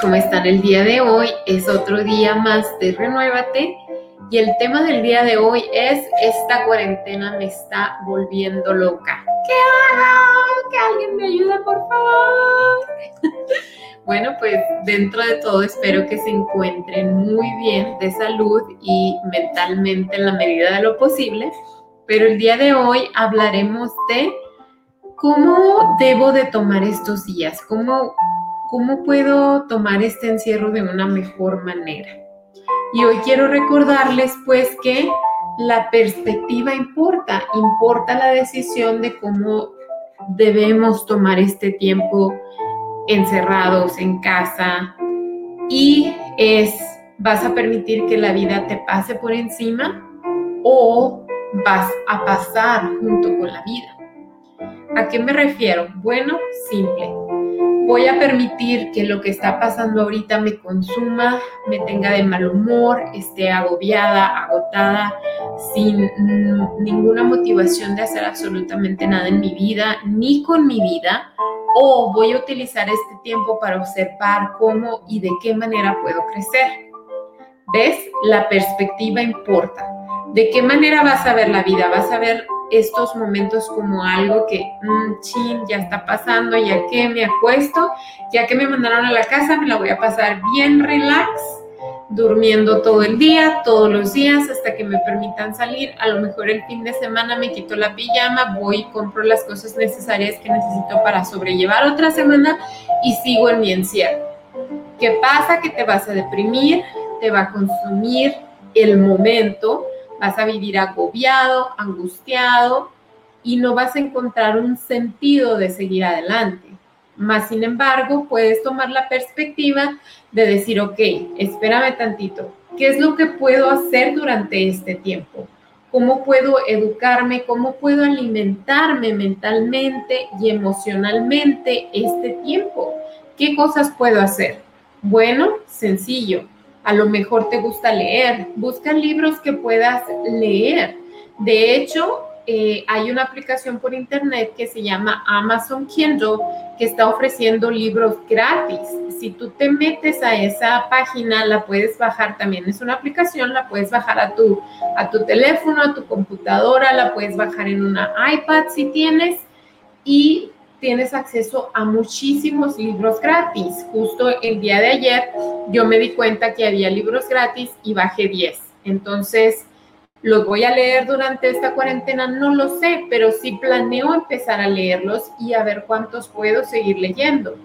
¿cómo están el día de hoy? Es otro día más de Renuévate y el tema del día de hoy es esta cuarentena me está volviendo loca. ¿Qué hago? Que alguien me ayude, por favor. bueno, pues dentro de todo espero que se encuentren muy bien de salud y mentalmente en la medida de lo posible, pero el día de hoy hablaremos de cómo debo de tomar estos días, cómo ¿Cómo puedo tomar este encierro de una mejor manera? Y hoy quiero recordarles pues que la perspectiva importa, importa la decisión de cómo debemos tomar este tiempo encerrados en casa y es, ¿vas a permitir que la vida te pase por encima o vas a pasar junto con la vida? ¿A qué me refiero? Bueno, simple voy a permitir que lo que está pasando ahorita me consuma, me tenga de mal humor, esté agobiada, agotada, sin ninguna motivación de hacer absolutamente nada en mi vida, ni con mi vida, o voy a utilizar este tiempo para observar cómo y de qué manera puedo crecer. ¿Ves? La perspectiva importa. ¿De qué manera vas a ver la vida? ¿Vas a ver estos momentos como algo que, mmm, chin, ya está pasando, ya que me acuesto, ya que me mandaron a la casa, me la voy a pasar bien relax, durmiendo todo el día, todos los días, hasta que me permitan salir. A lo mejor el fin de semana me quito la pijama, voy y compro las cosas necesarias que necesito para sobrellevar otra semana y sigo en mi encierro. ¿Qué pasa? Que te vas a deprimir, te va a consumir el momento vas a vivir agobiado, angustiado y no vas a encontrar un sentido de seguir adelante. Más sin embargo, puedes tomar la perspectiva de decir, ok, espérame tantito, ¿qué es lo que puedo hacer durante este tiempo? ¿Cómo puedo educarme? ¿Cómo puedo alimentarme mentalmente y emocionalmente este tiempo? ¿Qué cosas puedo hacer? Bueno, sencillo, a lo mejor te gusta leer, busca libros que puedas leer. De hecho, eh, hay una aplicación por internet que se llama Amazon Kindle que está ofreciendo libros gratis. Si tú te metes a esa página, la puedes bajar también. Es una aplicación, la puedes bajar a tu, a tu teléfono, a tu computadora, la puedes bajar en una iPad si tienes y tienes acceso a muchísimos libros gratis. Justo el día de ayer yo me di cuenta que había libros gratis y bajé 10. Entonces, ¿los voy a leer durante esta cuarentena? No lo sé, pero sí planeo empezar a leerlos y a ver cuántos puedo seguir leyendo.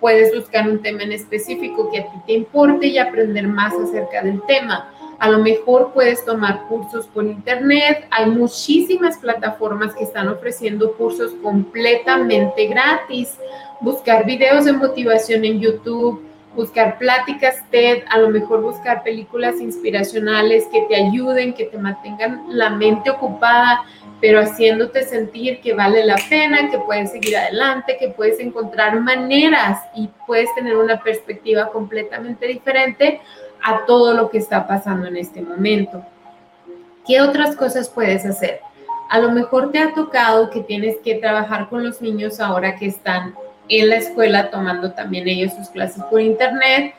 Puedes buscar un tema en específico que a ti te importe y aprender más acerca del tema a lo mejor puedes tomar cursos por internet. Hay muchísimas plataformas que están ofreciendo cursos completamente gratis. Buscar videos de motivación en YouTube, buscar pláticas TED, a lo mejor buscar películas inspiracionales que te ayuden, que te mantengan la mente ocupada, pero haciéndote sentir que vale la pena, que puedes seguir adelante, que puedes encontrar maneras y puedes tener una perspectiva completamente diferente a todo lo que está pasando en este momento. ¿Qué otras cosas puedes hacer? A lo mejor te ha tocado que tienes que trabajar con los niños ahora que están en la escuela tomando también ellos sus clases por internet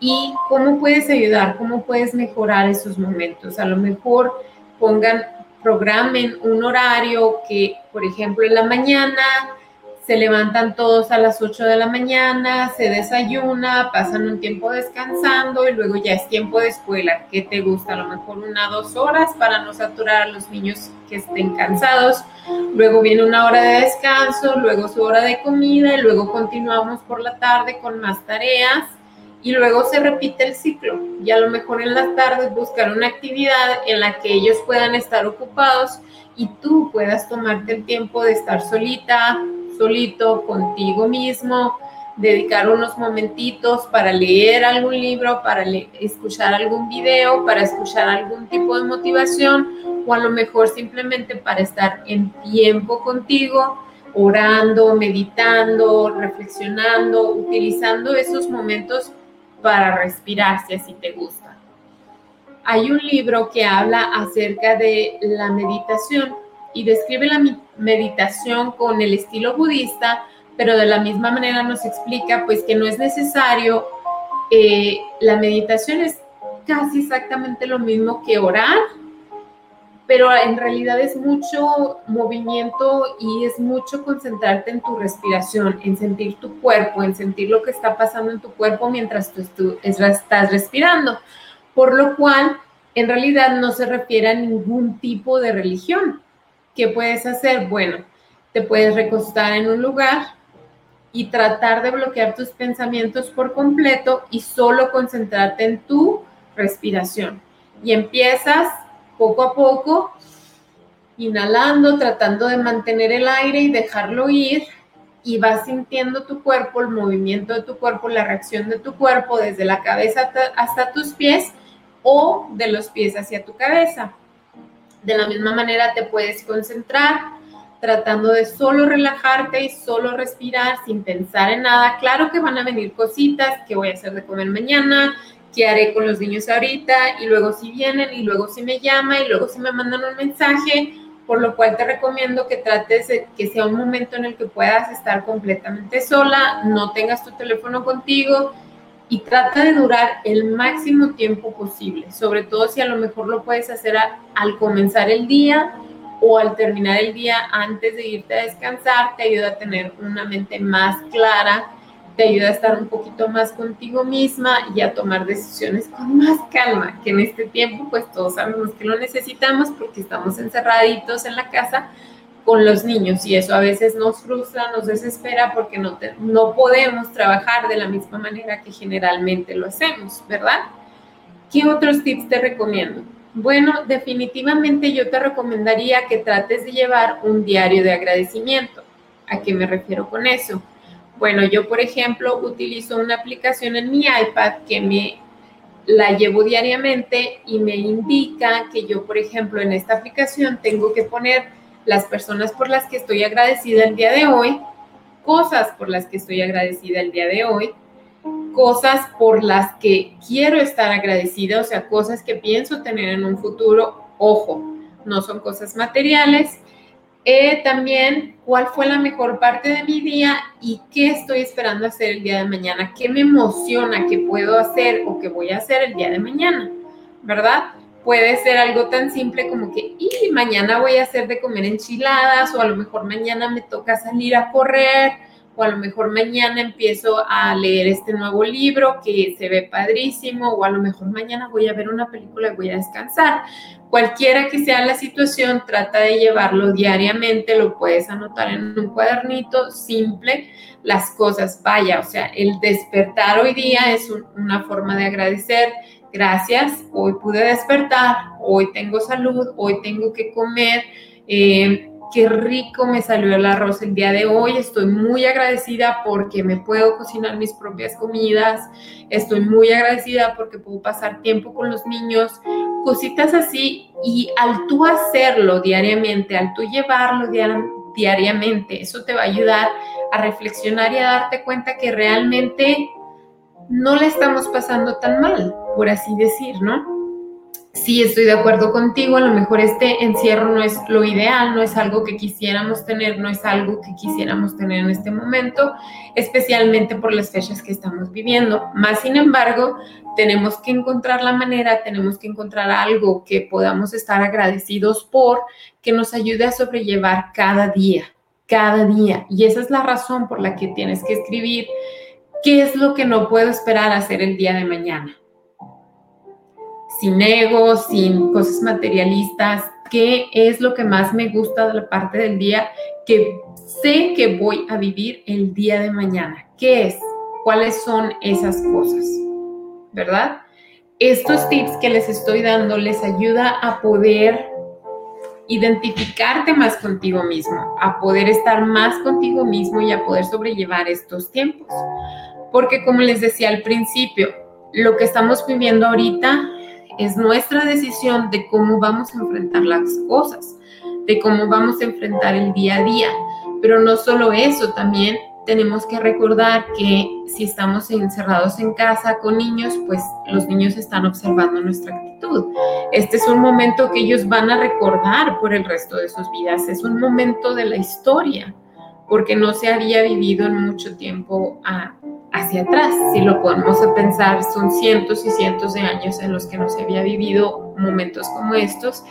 y cómo puedes ayudar, cómo puedes mejorar esos momentos. A lo mejor pongan, programen un horario que, por ejemplo, en la mañana se levantan todos a las 8 de la mañana, se desayuna, pasan un tiempo descansando y luego ya es tiempo de escuela. ¿Qué te gusta? A lo mejor una dos horas para no saturar a los niños que estén cansados. Luego viene una hora de descanso, luego su hora de comida y luego continuamos por la tarde con más tareas y luego se repite el ciclo. Y a lo mejor en las tardes buscar una actividad en la que ellos puedan estar ocupados y tú puedas tomarte el tiempo de estar solita, solito, contigo mismo, dedicar unos momentitos para leer algún libro, para escuchar algún video, para escuchar algún tipo de motivación o a lo mejor simplemente para estar en tiempo contigo, orando, meditando, reflexionando, utilizando esos momentos para respirar si así te gusta. Hay un libro que habla acerca de la meditación y describe la meditación con el estilo budista, pero de la misma manera nos explica pues que no es necesario, eh, la meditación es casi exactamente lo mismo que orar, pero en realidad es mucho movimiento y es mucho concentrarte en tu respiración, en sentir tu cuerpo, en sentir lo que está pasando en tu cuerpo mientras tú, estás respirando, por lo cual en realidad no se refiere a ningún tipo de religión. ¿Qué puedes hacer? Bueno, te puedes recostar en un lugar y tratar de bloquear tus pensamientos por completo y solo concentrarte en tu respiración. Y empiezas poco a poco, inhalando, tratando de mantener el aire y dejarlo ir, y vas sintiendo tu cuerpo, el movimiento de tu cuerpo, la reacción de tu cuerpo desde la cabeza hasta tus pies o de los pies hacia tu cabeza. De la misma manera te puedes concentrar tratando de solo relajarte y solo respirar sin pensar en nada. Claro que van a venir cositas que voy a hacer de comer mañana, qué haré con los niños ahorita y luego si vienen y luego si me llama y luego si me mandan un mensaje, por lo cual te recomiendo que trates de que sea un momento en el que puedas estar completamente sola, no tengas tu teléfono contigo y trata de durar el máximo tiempo posible, sobre todo si a lo mejor lo puedes hacer al comenzar el día o al terminar el día antes de irte a descansar, te ayuda a tener una mente más clara te ayuda a estar un poquito más contigo misma y a tomar decisiones con más calma, que en este tiempo pues todos sabemos que lo necesitamos porque estamos encerraditos en la casa con los niños y eso a veces nos frustra, nos desespera porque no, no podemos trabajar de la misma manera que generalmente lo hacemos, ¿verdad? ¿Qué otros tips te recomiendo? Bueno, definitivamente yo te recomendaría que trates de llevar un diario de agradecimiento. ¿A qué me refiero con eso? Bueno, yo por ejemplo utilizo una aplicación en mi iPad que me la llevo diariamente y me indica que yo, por ejemplo, en esta aplicación tengo que poner las personas por las que estoy agradecida el día de hoy, cosas por las que estoy agradecida el día de hoy, cosas por las que quiero estar agradecida, o sea, cosas que pienso tener en un futuro. Ojo, no son cosas materiales, eh, también cuál fue la mejor parte de mi día y qué estoy esperando hacer el día de mañana, qué me emociona, qué puedo hacer o qué voy a hacer el día de mañana, ¿verdad? Puede ser algo tan simple como que, y mañana voy a hacer de comer enchiladas o a lo mejor mañana me toca salir a correr o a lo mejor mañana empiezo a leer este nuevo libro que se ve padrísimo, o a lo mejor mañana voy a ver una película y voy a descansar. Cualquiera que sea la situación, trata de llevarlo diariamente, lo puedes anotar en un cuadernito simple, las cosas, vaya, o sea, el despertar hoy día es una forma de agradecer. Gracias, hoy pude despertar, hoy tengo salud, hoy tengo que comer. Eh, qué rico me salió el arroz el día de hoy. Estoy muy agradecida porque me puedo cocinar mis propias comidas. Estoy muy agradecida porque puedo pasar tiempo con los niños. Cositas así. Y al tú hacerlo diariamente, al tú llevarlo diariamente, eso te va a ayudar a reflexionar y a darte cuenta que realmente no le estamos pasando tan mal, por así decir, ¿no? sí estoy de acuerdo contigo, a lo mejor este encierro no es lo ideal, no es algo que quisiéramos tener, no es algo que quisiéramos tener en este momento, especialmente por las fechas que estamos viviendo. Más sin embargo, tenemos que encontrar la manera, tenemos que encontrar algo que podamos estar agradecidos por, que nos ayude a sobrellevar cada día, cada día. Y esa es la razón por la que tienes que escribir qué es lo que no puedo esperar hacer el día de mañana sin ego, sin cosas materialistas, qué es lo que más me gusta de la parte del día que sé que voy a vivir el día de mañana. ¿Qué es? ¿Cuáles son esas cosas? ¿Verdad? Estos tips que les estoy dando les ayuda a poder identificarte más contigo mismo, a poder estar más contigo mismo y a poder sobrellevar estos tiempos. Porque como les decía al principio, lo que estamos viviendo ahorita es nuestra decisión de cómo vamos a enfrentar las cosas, de cómo vamos a enfrentar el día a día. Pero no solo eso, también tenemos que recordar que si estamos encerrados en casa con niños, pues los niños están observando nuestra actitud. Este es un momento que ellos van a recordar por el resto de sus vidas. Es un momento de la historia, porque no se había vivido en mucho tiempo hacia atrás. Si lo ponemos a pensar, son cientos y cientos de años en los que no se había vivido momentos como estos.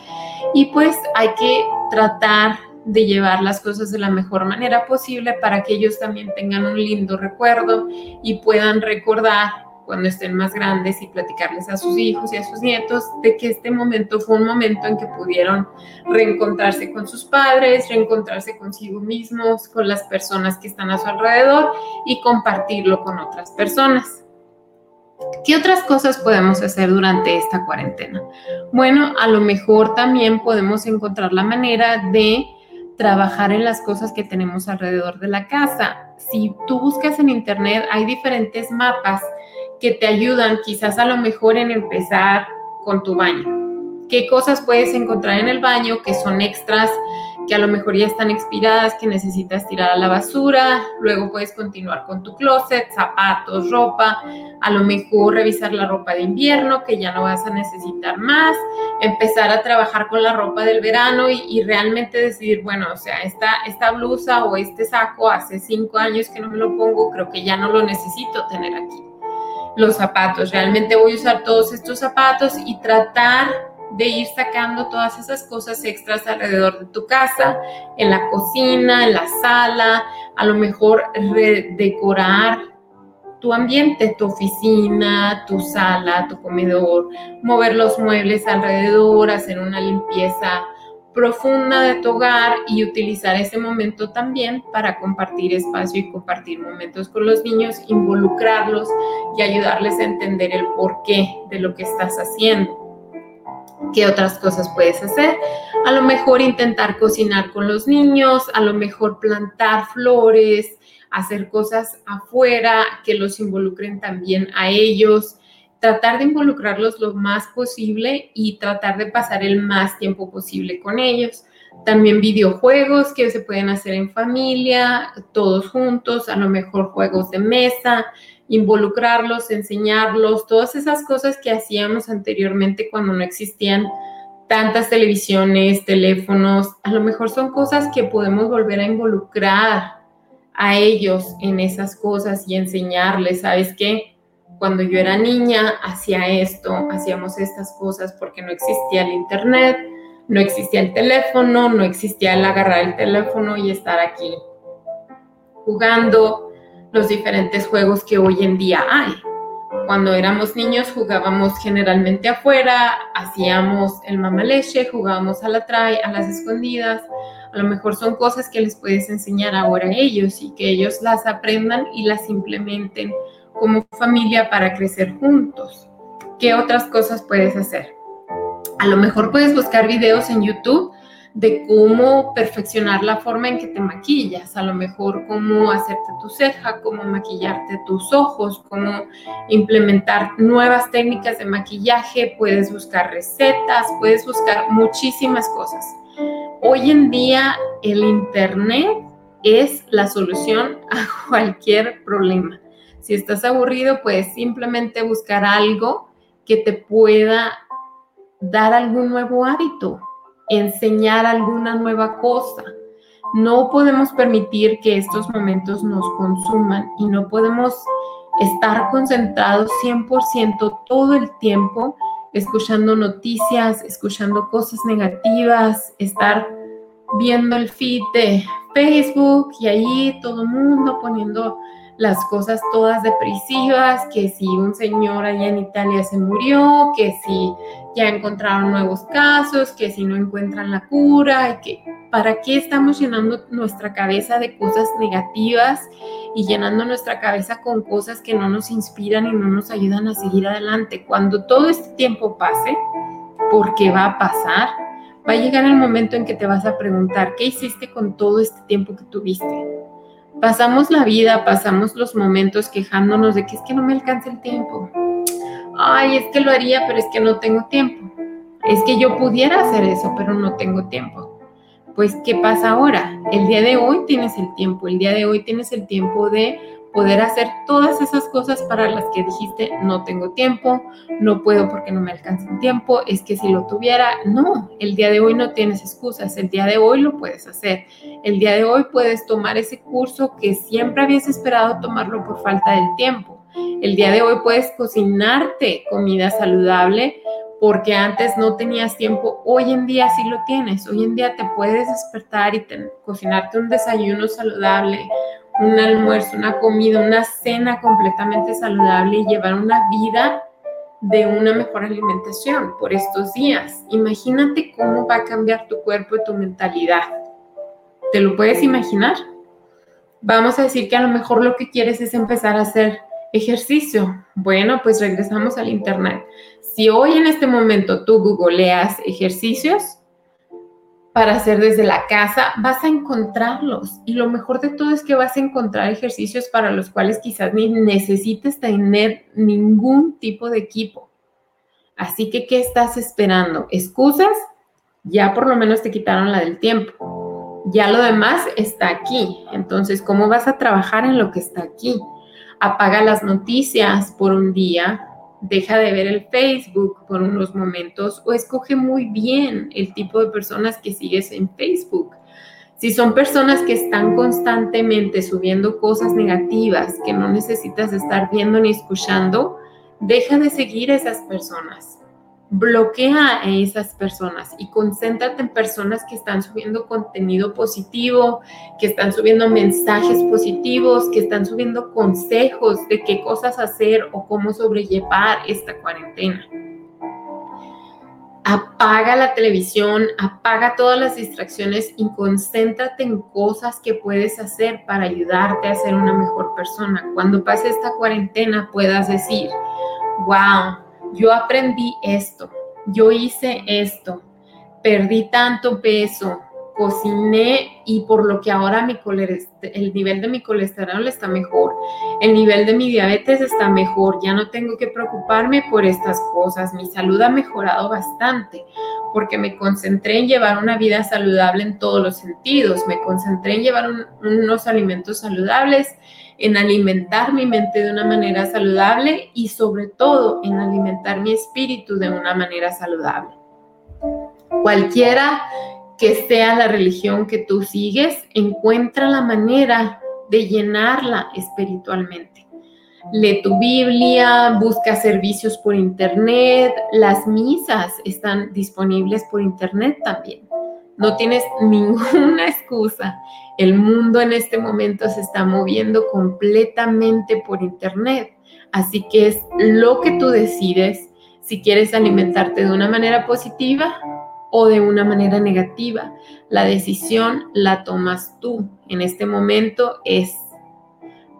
Y pues hay que tratar de llevar las cosas de la mejor manera posible para que ellos también tengan un lindo recuerdo y puedan recordar cuando estén más grandes y platicarles a sus hijos y a sus nietos de que este momento fue un momento en que pudieron reencontrarse con sus padres, reencontrarse consigo mismos, con las personas que están a su alrededor y compartirlo con otras personas. ¿Qué otras cosas podemos hacer durante esta cuarentena? Bueno, a lo mejor también podemos encontrar la manera de trabajar en las cosas que tenemos alrededor de la casa. Si tú buscas en internet, hay diferentes mapas que te ayudan quizás a lo mejor en empezar con tu baño. ¿Qué cosas puedes encontrar en el baño que son extras que a lo mejor ya están expiradas, que necesitas tirar a la basura, luego puedes continuar con tu closet, zapatos, ropa, a lo mejor revisar la ropa de invierno que ya no vas a necesitar más, empezar a trabajar con la ropa del verano y, realmente decidir, bueno, o sea, esta, blusa o este saco hace cinco años que no me lo pongo, creo que ya no lo necesito tener aquí. Los zapatos, realmente voy a usar todos estos zapatos y tratar de ir sacando todas esas cosas extras alrededor de tu casa, en la cocina, en la sala, a lo mejor redecorar tu ambiente, tu oficina, tu sala, tu comedor, mover los muebles alrededor, hacer una limpieza profunda de tu hogar y utilizar ese momento también para compartir espacio y compartir momentos con los niños, involucrarlos y ayudarles a entender el porqué de lo que estás haciendo. ¿Qué otras cosas puedes hacer? A lo mejor intentar cocinar con los niños, a lo mejor plantar flores, hacer cosas afuera que los involucren también a ellos, tratar de involucrarlos lo más posible y tratar de pasar el más tiempo posible con ellos. También videojuegos que se pueden hacer en familia, todos juntos, a lo mejor juegos de mesa, involucrarlos, enseñarlos, todas esas cosas que hacíamos anteriormente cuando no existían tantas televisiones, teléfonos, a lo mejor son cosas que podemos volver a involucrar a ellos en esas cosas y enseñarles, ¿sabes qué? Cuando yo era niña hacía esto, hacíamos estas cosas porque no existía el internet, no existía el teléfono, no existía el agarrar el teléfono y estar aquí jugando, los diferentes juegos que hoy en día hay. Cuando éramos niños jugábamos generalmente afuera, hacíamos el mamaleche, jugábamos a la tray, a las escondidas. A lo mejor son cosas que les puedes enseñar ahora a ellos y que ellos las aprendan y las implementen como familia para crecer juntos. ¿Qué otras cosas puedes hacer? A lo mejor puedes buscar videos en YouTube de cómo perfeccionar la forma en que te maquillas, a lo mejor cómo hacerte tu ceja, cómo maquillarte tus ojos, cómo implementar nuevas técnicas de maquillaje, puedes buscar recetas, puedes buscar muchísimas cosas. Hoy en día el Internet es la solución a cualquier problema. Si estás aburrido, puedes simplemente buscar algo que te pueda dar algún nuevo hábito, enseñar alguna nueva cosa. No podemos permitir que estos momentos nos consuman y no podemos estar concentrados 100% todo el tiempo escuchando noticias, escuchando cosas negativas, estar viendo el feed Facebook y ahí todo el mundo poniendo las cosas todas depresivas, que si un señor allá en Italia se murió, que si ya encontraron nuevos casos, que si no encuentran la cura, que para qué estamos llenando nuestra cabeza de cosas negativas y llenando nuestra cabeza con cosas que no nos inspiran y no nos ayudan a seguir adelante. Cuando todo este tiempo pase, porque va a pasar, va a llegar el momento en que te vas a preguntar, ¿qué hiciste con todo este tiempo que tuviste? Pasamos la vida, pasamos los momentos quejándonos de que es que no me alcanza el tiempo. Ay, es que lo haría, pero es que no tengo tiempo. Es que yo pudiera hacer eso, pero no tengo tiempo. pues, ¿qué pasa ahora? El día de hoy tienes el tiempo, el día de hoy tienes el tiempo de poder hacer todas esas cosas para las que dijiste, no tengo tiempo, no puedo porque no me alcanza el tiempo, es que si lo tuviera, no, el día de hoy no tienes excusas, el día de hoy lo puedes hacer, el día de hoy puedes tomar ese curso que siempre habías esperado tomarlo por falta del tiempo, el día de hoy puedes cocinarte comida saludable porque antes no tenías tiempo, hoy en día sí lo tienes, hoy en día te puedes despertar y cocinarte un desayuno saludable, un almuerzo, una comida, una cena completamente saludable y llevar una vida de una mejor alimentación por estos días. Imagínate cómo va a cambiar tu cuerpo y tu mentalidad. ¿Te lo puedes imaginar? Vamos a decir que a lo mejor lo que quieres es empezar a hacer ejercicio. Bueno, pues regresamos al Internet. Si hoy en este momento tú googleas ejercicios, para hacer desde la casa, vas a encontrarlos. Y lo mejor de todo es que vas a encontrar ejercicios para los cuales quizás ni necesites tener ningún tipo de equipo. Así que, ¿qué estás esperando? ¿Excusas? Ya por lo menos te quitaron la del tiempo. Ya lo demás está aquí. Entonces, ¿cómo vas a trabajar en lo que está aquí? Apaga las noticias por un día, deja de ver el Facebook por unos momentos o escoge muy bien el tipo de personas que sigues en Facebook. Si son personas que están constantemente subiendo cosas negativas que no necesitas estar viendo ni escuchando, deja de seguir a esas personas bloquea a esas personas y concéntrate en personas que están subiendo contenido positivo, que están subiendo mensajes positivos, que están subiendo consejos de qué cosas hacer o cómo sobrellevar esta cuarentena. Apaga la televisión, apaga todas las distracciones y concéntrate en cosas que puedes hacer para ayudarte a ser una mejor persona. Cuando pase esta cuarentena puedas decir, wow, yo aprendí esto, yo hice esto, perdí tanto peso, cociné y por lo que ahora mi el nivel de mi colesterol está mejor, el nivel de mi diabetes está mejor, ya no tengo que preocuparme por estas cosas, mi salud ha mejorado bastante porque me concentré en llevar una vida saludable en todos los sentidos, me concentré en llevar unos alimentos saludables, en alimentar mi mente de una manera saludable y sobre todo en alimentar mi espíritu de una manera saludable. Cualquiera que sea la religión que tú sigues, encuentra la manera de llenarla espiritualmente. Lee tu Biblia, busca servicios por internet, las misas están disponibles por internet también. No tienes ninguna excusa. El mundo en este momento se está moviendo completamente por Internet. Así que es lo que tú decides si quieres alimentarte de una manera positiva o de una manera negativa. La decisión la tomas tú. En este momento es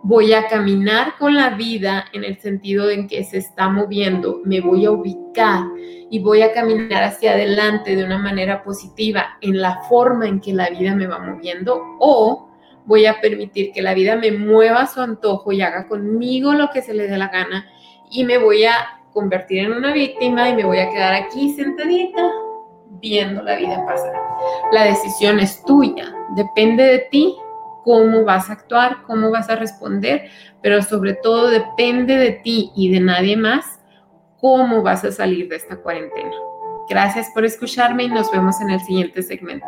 voy a caminar con la vida en el sentido en que se está moviendo, me voy a ubicar y voy a caminar hacia adelante de una manera positiva en la forma en que la vida me va moviendo o voy a permitir que la vida me mueva a su antojo y haga conmigo lo que se le dé la gana y me voy a convertir en una víctima y me voy a quedar aquí sentadita viendo la vida pasar. La decisión es tuya, depende de ti cómo vas a actuar, cómo vas a responder, pero sobre todo depende de ti y de nadie más cómo vas a salir de esta cuarentena. Gracias por escucharme y nos vemos en el siguiente segmento.